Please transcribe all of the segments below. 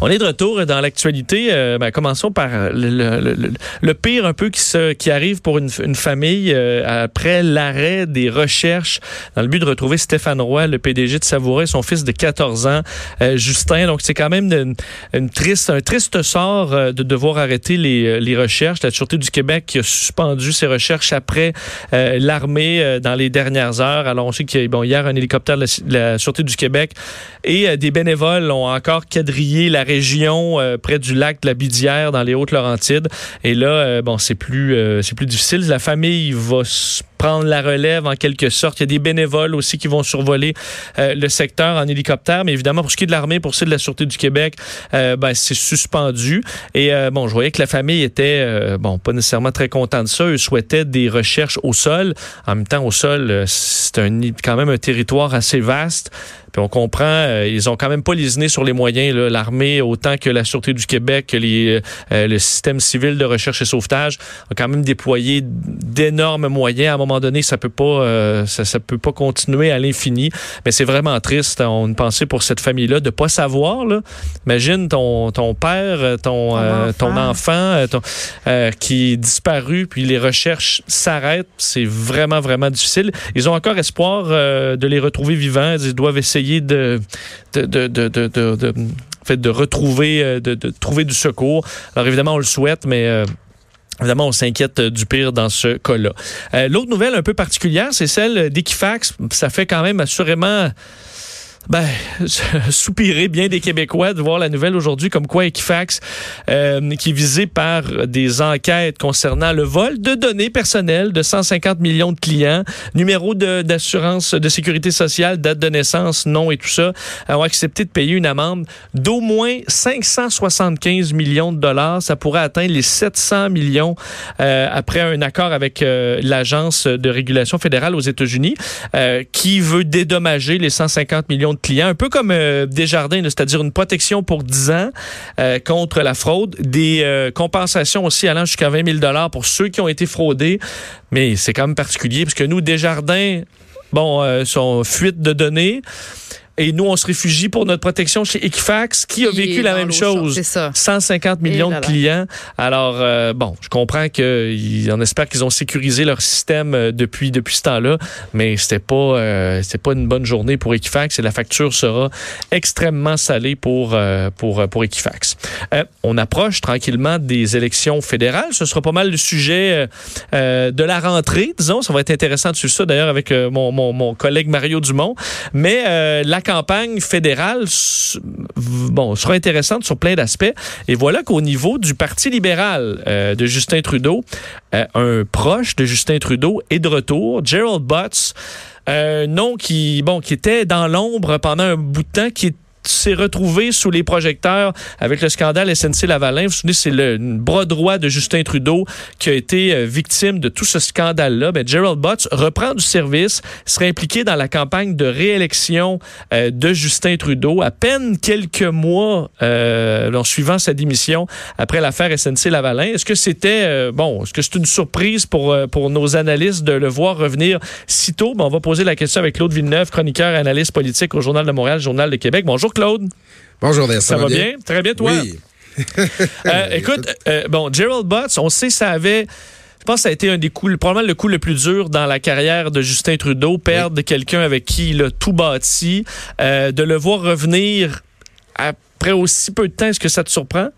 On est de retour dans l'actualité. Euh, ben, commençons par le, pire un peu qui, arrive pour une, famille euh, après l'arrêt des recherches dans le but de retrouver Stéphane Roy, le PDG de Savouré, son fils de 14 ans, euh, Justin. Donc c'est quand même une, triste, un triste sort de devoir arrêter les, recherches. La Sûreté du Québec qui a suspendu ses recherches après l'armée dans les dernières heures. Alors on sait qu'il y a hier un hélicoptère de la, la Sûreté du Québec et des bénévoles ont encore quadrillé la région euh, près du lac de la Bidière dans les Hautes-Laurentides. Et là, euh, bon, c'est plus, euh, c'est plus difficile. La famille va prendre la relève en quelque sorte. Il y a des bénévoles aussi qui vont survoler le secteur en hélicoptère. Mais évidemment, pour ce qui est de l'armée, pour ce qui est de la Sûreté du Québec, ben, c'est suspendu. Et bon, je voyais que la famille était, bon, pas nécessairement très content de ça. Eux souhaitaient des recherches au sol. En même temps, au sol, c'est un, quand même un territoire assez vaste. Puis on comprend, euh, ils ont quand même pas lésiné sur les moyens, l'armée autant que la Sûreté du Québec, que les, euh, le système civil de recherche et sauvetage ont quand même déployé d'énormes moyens. À un moment donné, ça peut pas, euh, ça, ça, peut pas continuer à l'infini. Mais c'est vraiment triste. On une pensée pour cette famille-là de pas savoir. Là. Imagine ton, ton père, ton, ton enfant, ton, qui est disparu, puis les recherches s'arrêtent. C'est vraiment, vraiment difficile. Ils ont encore espoir de les retrouver vivants. Ils doivent essayer de, retrouver, euh, de, trouver du secours. Alors évidemment, on le souhaite, mais euh, Évidemment, on s'inquiète du pire dans ce cas-là. Euh, L'autre nouvelle un peu particulière, c'est celle d'Equifax. Ça fait quand même assurément ben, soupirer bien des Québécois de voir la nouvelle aujourd'hui comme quoi Equifax, euh, qui est visé par des enquêtes concernant le vol de données personnelles de 150 millions de clients, numéro d'assurance de, sécurité sociale, date de naissance, nom et tout ça, ont accepté de payer une amende d'au moins 575 millions de dollars. Ça pourrait atteindre les 700 millions euh, après un accord avec euh, l'Agence de régulation fédérale aux États-Unis euh, qui veut dédommager les 150 millions un peu comme euh, Desjardins, c'est-à-dire une protection pour 10 ans euh, contre la fraude, des euh, compensations aussi allant jusqu'à 20 000 pour ceux qui ont été fraudés. Mais c'est quand même particulier parce que nous, Desjardins, bon, euh, sont fuite de données. Et nous, on se réfugie pour notre protection chez Equifax, qui a vécu la même chose. 150 millions de clients. Alors, euh, bon, je comprends qu'on espère qu'ils ont sécurisé leur système euh, depuis depuis ce temps-là, mais c'était pas euh, c'était pas une bonne journée pour Equifax et la facture sera extrêmement salée pour euh, pour pour Equifax. On approche tranquillement des élections fédérales. Ce sera pas mal le sujet de la rentrée, disons. Ça va être intéressant de suivre ça d'ailleurs avec mon, mon, mon collègue Mario Dumont. Mais la campagne fédérale bon, sera intéressante sur plein d'aspects. Et voilà qu'au niveau du Parti libéral euh, de Justin Trudeau, euh, un proche de Justin Trudeau est de retour, Gerald Butts. Un nom qui, bon, qui était dans l'ombre pendant un bout de temps, qui est s'est retrouvé sous les projecteurs avec le scandale SNC Lavalin. Vous vous souvenez, c'est le bras droit de Justin Trudeau qui a été euh, victime de tout ce scandale-là. Ben, Gerald Butts reprend du service, serait impliqué dans la campagne de réélection euh, de Justin Trudeau à peine quelques mois euh, en suivant sa démission après l'affaire SNC Lavalin. Est-ce que c'était euh, bon, est-ce que c'est une surprise pour pour nos analystes de le voir revenir si tôt? Ben, on va poser la question avec Claude Villeneuve, chroniqueur analyste politique au Journal de Montréal, Journal de Québec. Bonjour Claude? Bonjour Vincent. Ça va bien? Très bien, toi? Oui. euh, écoute, euh, bon, Gerald Butts, on sait ça avait... Je pense que ça a été un des coups, probablement le coup le plus dur dans la carrière de Justin Trudeau, perdre oui. quelqu'un avec qui il a tout bâti, euh, de le voir revenir après aussi peu de temps, est-ce que ça te surprend?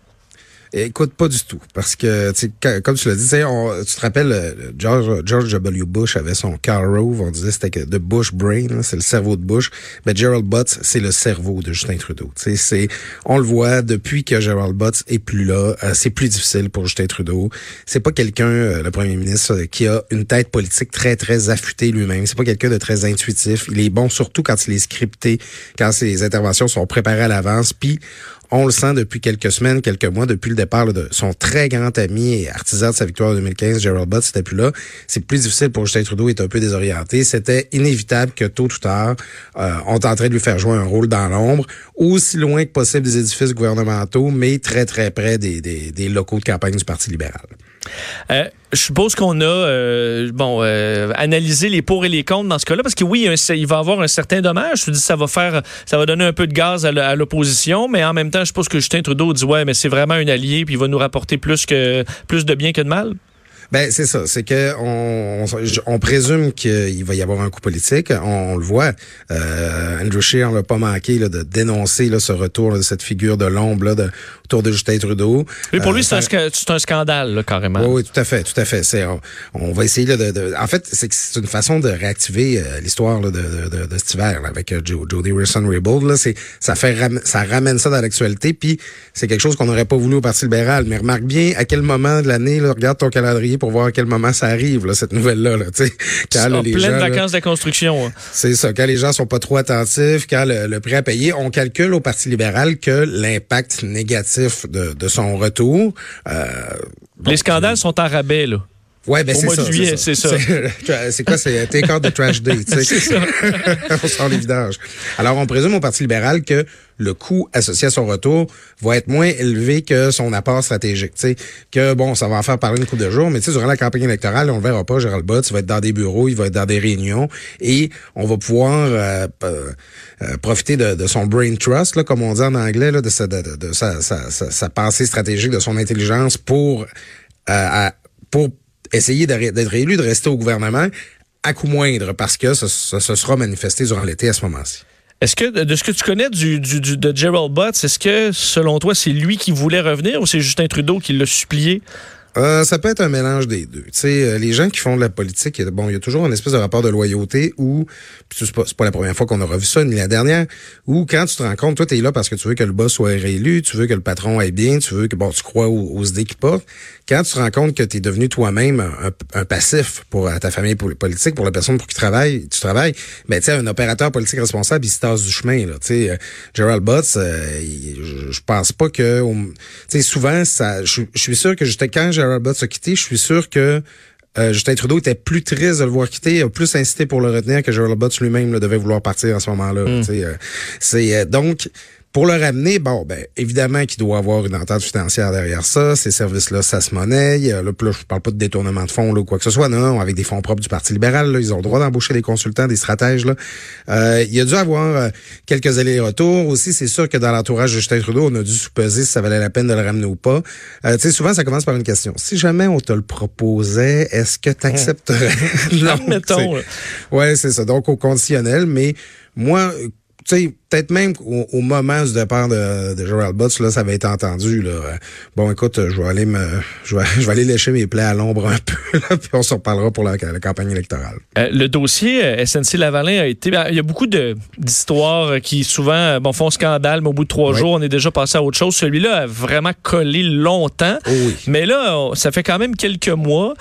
Écoute, pas du tout. Parce que, comme tu l'as dit, on, tu te rappelles, euh, George, George W. Bush avait son Carl Rove, on disait c'était de Bush Brain, c'est le cerveau de Bush. Mais Gerald Butts, c'est le cerveau de Justin Trudeau. C'est, on le voit, depuis que Gerald Butts est plus là, euh, c'est plus difficile pour Justin Trudeau. C'est pas quelqu'un, euh, le premier ministre, qui a une tête politique très, très affûtée lui-même. C'est pas quelqu'un de très intuitif. Il est bon surtout quand il est scripté, quand ses interventions sont préparées à l'avance. Puis, On le sent depuis quelques semaines, quelques mois, depuis le départ de son très grand ami et artisan de sa victoire en 2015, Gerald Butts, c'était plus là. C'est plus difficile pour Justin Trudeau, il un peu désorienté. C'était inévitable que tôt ou tard, euh, on tenterait de lui faire jouer un rôle dans l'ombre, aussi loin que possible des édifices gouvernementaux, mais très très près des locaux de campagne du Parti libéral. Euh, je suppose qu'on a euh, euh, analysé les pour et les contre dans ce cas-là parce que oui, il va avoir un certain dommage. Je dis ça va faire, ça va donner un peu de gaz à l'opposition, mais en même temps, je suppose que Justin Trudeau dit ouais, mais c'est vraiment un allié puis il va nous rapporter plus de bien que de mal. Ben c'est ça, c'est que on, on, présume qu'il va y avoir un coup politique. On, le voit. Euh, Andrew Scheer l'a pas manqué là, de dénoncer là, ce retour de cette figure de l'ombre autour de Justin Trudeau. Oui, pour lui, euh, c'est un, scandale là, carrément. Oui, oui, tout à fait, tout à fait. C'est on, va essayer là, de, de, En fait, c'est c'est une façon de réactiver euh, l'histoire de, de, de, cet hiver avec euh, Jody Wilson-Raybould. Là, c'est ça fait ça ramène ça dans l'actualité. Puis c'est quelque chose qu'on n'aurait pas voulu au Parti libéral. Mais remarque bien à quel moment de l'année, regarde ton calendrier pour voir à quel moment ça arrive, là, cette nouvelle-là. Là, quand, là, les pleine vacances de construction. Hein. C'est ça. Quand les gens sont pas trop attentifs, quand le, prêt à payer, on calcule au Parti libéral que l'impact négatif de, de son retour... Euh, les scandales sont en rabais, là. Ouais, ben c'est ça. c'est ça. C'est quoi? C'est take out the trash day, tu sais? on sort les vidanges. Alors, on présume au Parti libéral que le coût associé à son retour va être moins élevé que son apport stratégique. Tu sais, que bon, ça va en faire parler une couple de jours, mais tu sais, durant la campagne électorale, on le verra pas, Gérald Bott, il va être dans des bureaux, il va être dans des réunions, et on va pouvoir euh, euh, profiter de, de, son brain trust, là, comme on dit en anglais, là, de, sa, de, de sa, sa, sa, pensée stratégique, de son intelligence pour, euh, pour essayer d'être élu, de rester au gouvernement à coup moindre, parce que ça, se sera manifesté durant l'été à ce moment-ci. Est-ce que, de ce que tu connais du, du, de Gerald Butts, est-ce que, selon toi, c'est lui qui voulait revenir ou c'est Justin Trudeau qui l'a supplié? Euh, ça peut être un mélange des deux. Tu euh, les gens qui font de la politique, bon, il y a toujours une espèce de rapport de loyauté où, c'est pas, pas la première fois qu'on a revu ça, ni la dernière, où quand tu te rends compte, toi, tu es là parce que tu veux que le boss soit réélu, tu veux que le patron aille bien, tu veux que, bon, tu crois aux, idées qu'il porte. Quand tu te rends compte que tu es devenu toi-même un, passif pour ta famille pour politique, pour la personne pour qui tu travailles, tu travailles, ben, tu sais, un opérateur politique responsable, il se tasse du chemin, là. Euh, Gerald Butts, je pense pas que, tu souvent, ça, je suis sûr que j'étais quand Gerald Butts a quitté, je suis sûr que euh, Justin Trudeau était plus triste de le voir quitter, a plus incité pour le retenir que Gerald Butts lui-même devait vouloir partir en ce moment-là. Hmm. Euh, c'est euh, donc pour le ramener, bon, ben évidemment qu'il doit avoir une entente financière derrière ça. Ces services-là, ça se monnaie. Là, là, je parle pas de détournement de fonds ou quoi que ce soit. Non, non, avec des fonds propres du Parti libéral, là, ils ont le droit d'embaucher des consultants, des stratèges. Là. Euh, il a dû avoir euh, quelques allers-retours aussi. C'est sûr que dans l'entourage de Justin Trudeau, on a dû supposer si ça valait la peine de le ramener ou pas. Euh, tu sais, souvent, ça commence par une question. Si jamais on te le proposait, est-ce que tu accepterais? non, mettons. Ouais, c'est ça. Donc, au conditionnel, mais moi, tu sais, peut-être même au, moment du départ de, de Gerald Butts, là, ça avait été entendu. Là. Bon, écoute, je vais aller me, je vais, je vais aller lécher mes plaies à l'ombre un peu, là, puis on s'en reparlera pour la, campagne électorale. Euh, le dossier euh, SNC Lavalin a été, ben, il y a beaucoup d'histoires qui souvent, euh, bon, font scandale, mais au bout de trois jours, on est déjà passé à autre chose. Celui-là a vraiment collé longtemps, oh oui. mais là, ça fait quand même quelques mois.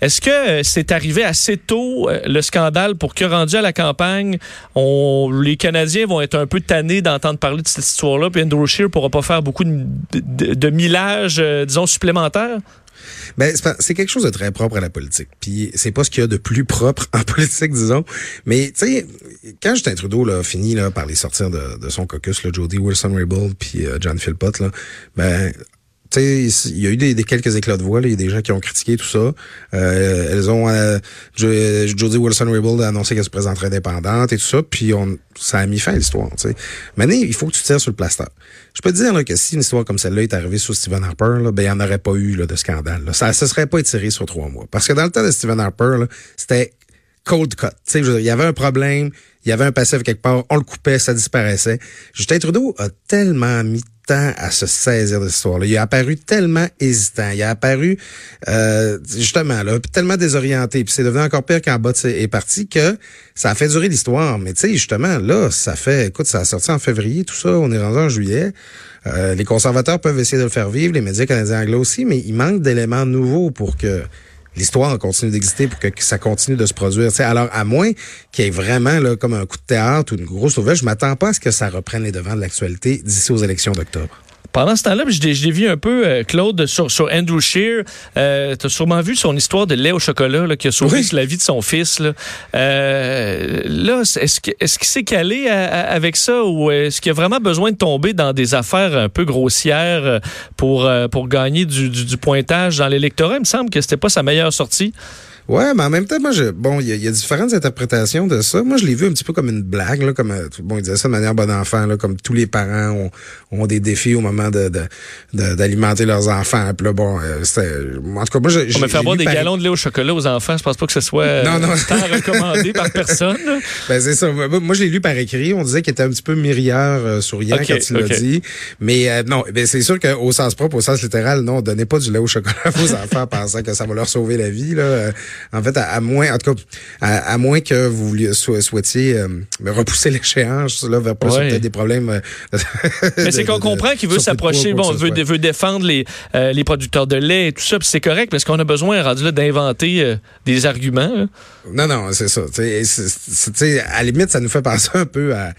Est-ce que c'est arrivé assez tôt le scandale pour que rendu à la campagne, on, les Canadiens vont être un peu tanné d'entendre parler de cette histoire-là, puis Andrew Scheer pourra pas faire beaucoup de, de, euh, disons, supplémentaire? Ben, c'est quelque chose de très propre à la politique. Puis c'est pas ce qu'il y a de plus propre en politique, disons. Mais tu sais, quand Justin Trudeau là, a fini là, par les sortir de, de son caucus, là, Jody Wilson-Raybould puis euh, John Philpott, là, ben il y a eu des, quelques éclats de voix. Il y a des gens qui ont critiqué tout ça. Euh, elles ont euh, Jodie Wilson-Raybould a annoncé qu'elle se présenterait indépendante et tout ça. Puis ça a mis fin à l'histoire. Maintenant, il faut que tu tires sur le plaster. Je peux te dire que si une histoire comme celle-là est arrivée sur Stephen Harper, ben il n'y en aurait pas eu de scandale. Ça ne se serait pas étiré sur trois mois. Parce que dans le temps de Stephen Harper, c'était cold cut. il y avait un problème, il y avait un passif quelque part, on le coupait, ça disparaissait. Justin Trudeau a tellement mis temps à se saisir de cette histoire-là. Il a apparu tellement hésitant. Il a apparu euh, justement là, tellement désorienté. Puis c'est devenu encore pire quand Bott est parti que ça a fait durer l'histoire. Mais tu sais, justement, là, ça fait, écoute, ça a sorti en février, tout ça, on est rendu en juillet. Euh, les conservateurs peuvent essayer de le faire vivre, les médias canadiens anglais aussi, mais il manque d'éléments nouveaux pour que l'histoire continue d'exister pour que, ça continue de se produire. alors, à moins qu'il y ait vraiment là, comme un coup de théâtre ou une grosse nouvelle, je m'attends pas à ce que ça reprenne les devants de l'actualité d'ici aux élections d'octobre. Pendant ce temps-là, je l'ai vu un peu, euh, Claude, sur, sur Andrew Shear. Euh, tu as sûrement vu son histoire de lait au chocolat là, qui a sauvé la vie de son fils. Là, euh, là est-ce qu'il est qu s'est calé avec ça ou est-ce qu'il a vraiment besoin de tomber dans des affaires un peu grossières pour, pour gagner du, du, du pointage dans l'électorat? Il me semble que c'était pas sa meilleure sortie. Ouais, mais en même temps, moi, je, bon, il y, a différentes interprétations de ça. Moi, je l'ai vu un petit peu comme une blague, là, comme, euh, bon, il disait ça de manière bon enfant, là, comme tous les parents ont, ont des défis au moment de, d'alimenter leurs enfants. Puis là, bon, euh, c'était, en tout cas, moi, j'ai. On me faire boire des galons de lait au chocolat aux enfants, je pense pas que ce soit non, non. tant recommandé par personne. Ben, c'est ça. Moi, je l'ai lu par écrit. On disait qu'il était un petit peu mirière euh, souriant quand il l'a dit. Mais non, ben, c'est sûr qu'au sens propre, au sens littéral, non, donnez pas du lait au chocolat aux enfants pensant que ça va leur sauver la vie, là. En fait, à, moins, en tout cas, à, moins que vous souhaitiez euh, repousser l'échéance, là, vers peut-être des problèmes. Euh, Mais c'est qu'on comprend qu'il veut s'approcher, bon, veut, veut défendre les, euh, les producteurs de lait et tout ça, puis c'est correct parce qu'on a besoin, rendu là, d'inventer des arguments. Non, non, c'est ça. T'sais, à la limite, ça nous fait penser un peu à,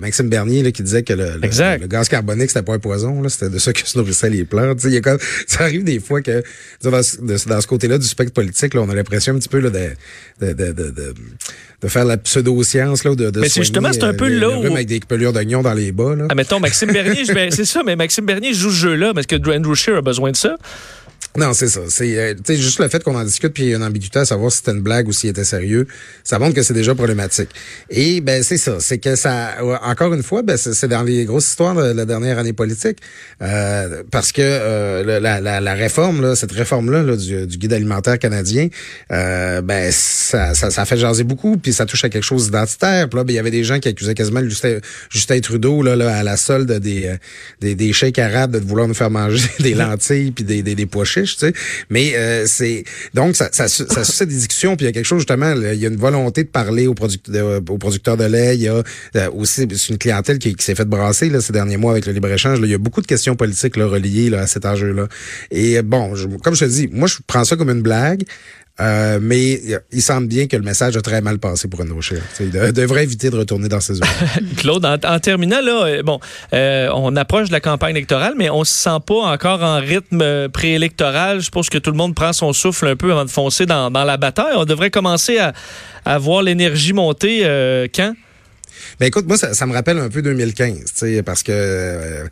Maxime Bernier là, qui disait que le, le, gaz carbonique, c'était pas un poison, c'était de ça que se nourrissaient les plantes. Y a ça arrive des fois que dans, dans ce côté-là du spectre politique, là, on a l'impression un petit peu là, de, de, de, de, de faire la pseudo-science. Là, de, de mais c'est justement, c'est un peu là où... Avec des pelures d'oignon dans les bas. Là. Ah, mettons, Maxime Bernier, c'est ça, mais Maxime Bernier joue ce jeu-là parce que Andrew Scheer a besoin de ça. Non, c'est ça. C'est euh, juste le fait qu'on en discute puis il y a une ambiguïté à savoir si c'était une blague ou s'il était sérieux, ça montre que c'est déjà problématique. Et ben c'est ça, c'est que ça encore une fois, ben c'est dans les grosses histoires de la dernière année politique euh, parce que euh, la, réforme là, cette réforme là, du, du, guide alimentaire canadien, ben ça, fait jaser beaucoup puis ça touche à quelque chose d'identitaire. Là, ben, il y avait des gens qui accusaient quasiment Justin, Trudeau là, là, à la solde des des, arabes de vouloir nous faire manger des lentilles puis des, des, des pois mais euh, c'est donc ça, ça, ça suscite des discussions. Puis il y a quelque chose justement, il y a une volonté de parler aux, producteurs, aux producteurs de lait. Il y a euh, aussi une clientèle qui, s'est fait brasser là, ces derniers mois avec le libre échange. il y a beaucoup de questions politiques là, reliées là, à cet enjeu-là. Et bon, comme je te dis, moi je prends ça comme une blague. Euh, mais il semble bien que le message a très mal passé pour Andrew Scheer. Il devrait éviter de retourner dans ses eaux. Claude, en, terminant, là, euh, bon, euh, on approche de la campagne électorale, mais on se sent pas encore en rythme préélectoral. Je pense que tout le monde prend son souffle un peu avant de foncer dans, la bataille. On devrait commencer à, à voir l'énergie monter quand? Ben écoute, moi, ça, ça, me rappelle un peu 2015, parce que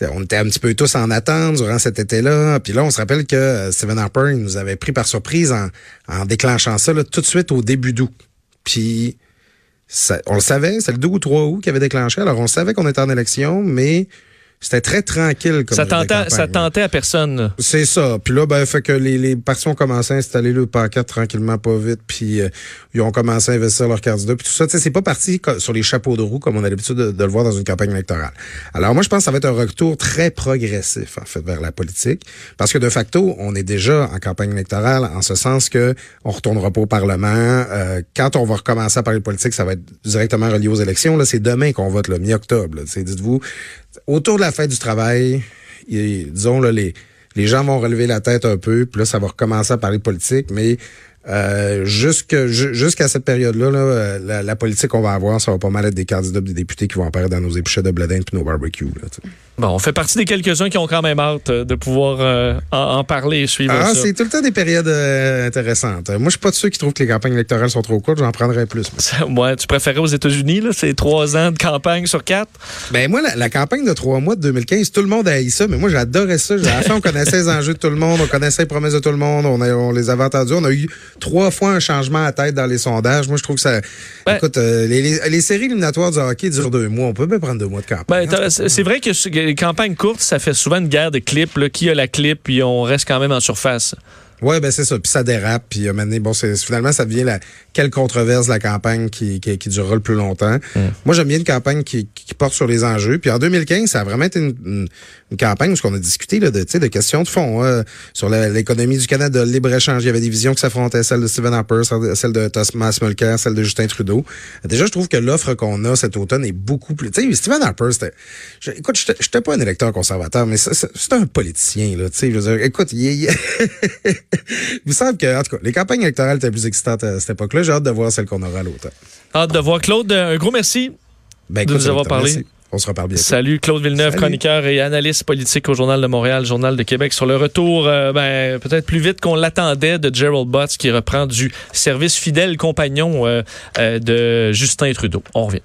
on était un petit peu tous en attente durant cet été-là. Puis là, on se rappelle que euh, Stephen Harper il nous avait pris par surprise en, en déclenchant ça là, tout de suite au début d'août. Puis on le savait, c'est le 2 ou 3 août qui avait déclenché. Alors on savait qu'on était en élection, mais c'était très tranquille. Comme ça, tentait, ça tentait à personne. C'est ça. Puis là, ben, fait que les, les partis ont commencé à installer le paquet tranquillement, pas vite, puis euh, ils ont commencé à investir leur candidat, puis tout ça. C'est pas parti sur les chapeaux de roue comme on a l'habitude de, le voir dans une campagne électorale. Alors moi, je pense que ça va être un retour très progressif, en fait, vers la politique, parce que de facto, on est déjà en campagne électorale, en ce sens que on retournera pas au Parlement. Euh, quand on va recommencer à parler de politique, ça va être directement relié aux élections. Là, c'est demain qu'on vote, le mi-octobre. Dites-vous, autour de la fête du travail, disons, là, les, les gens vont relever la tête un peu, puis là, ça va recommencer à parler politique, mais euh, jusqu'à cette période-là, là, euh, la, politique qu'on va avoir, ça va pas mal être des candidats des députés qui vont apparaître dans nos épluchets de bledin puis nos barbecues. Bon, on fait partie des quelques-uns qui ont quand même hâte euh, de pouvoir euh, en, parler et suivre ah, C'est tout le temps des périodes intéressantes. Moi, je suis pas de ceux qui trouvent que les campagnes électorales sont trop courtes. J'en prendrais plus. Moi, tu préférais aux États-Unis, là, c'est trois ans de campagne sur quatre? Ben moi, la, campagne de trois mois de 2015, tout le monde a eu ça, mais moi, j'adorais ça. À la fin, on connaissait les enjeux de tout le monde, on connaissait les promesses de tout le monde, on, on les avait entendus. On a eu trois fois un changement à tête dans les sondages. Moi, je trouve que ça. Écoute, euh, les, séries éliminatoires du hockey durent deux mois. On peut même prendre deux mois de campagne. Ben, c'est vrai que les campagnes courtes, ça fait souvent une guerre de clips. Là. Qui a la clip, puis on reste quand même en surface. Oui, ben c'est ça. Puis ça dérape. Puis maintenant, bon, finalement, ça devient la quelle controverse la campagne qui, qui, qui durera le plus longtemps. Mm. Moi, j'aime bien une campagne qui, qui, porte sur les enjeux. Puis en 2015, ça a vraiment été une, une, campagne où on a discuté là, de, de questions de fond hein, sur l'économie du Canada, le libre-échange. Il y avait des visions qui s'affrontaient, celle de Stephen Harper, celle de Thomas Mulcair, celle de Justin Trudeau. Déjà, je trouve que l'offre qu'on a cet automne est beaucoup plus... Tu sais, Stephen Harper, c'était... Écoute, je n'étais pas un électeur conservateur, mais c'est un politicien. Là, je veux dire, écoute, il, vous savez que, en tout cas, les campagnes électorales étaient plus excitantes à cette époque-là. J'ai hâte de voir celle qu'on aura à l'automne. Hâte de voir. Claude, un gros merci ben, de nous avoir parlé. On se reparle bientôt. Salut Claude Villeneuve, Salut. chroniqueur et analyste politique au Journal de Montréal, Journal de Québec. Sur le retour, euh, ben, peut-être plus vite qu'on l'attendait, de Gerald Butts qui reprend du service fidèle compagnon euh, euh, de Justin Trudeau. On revient.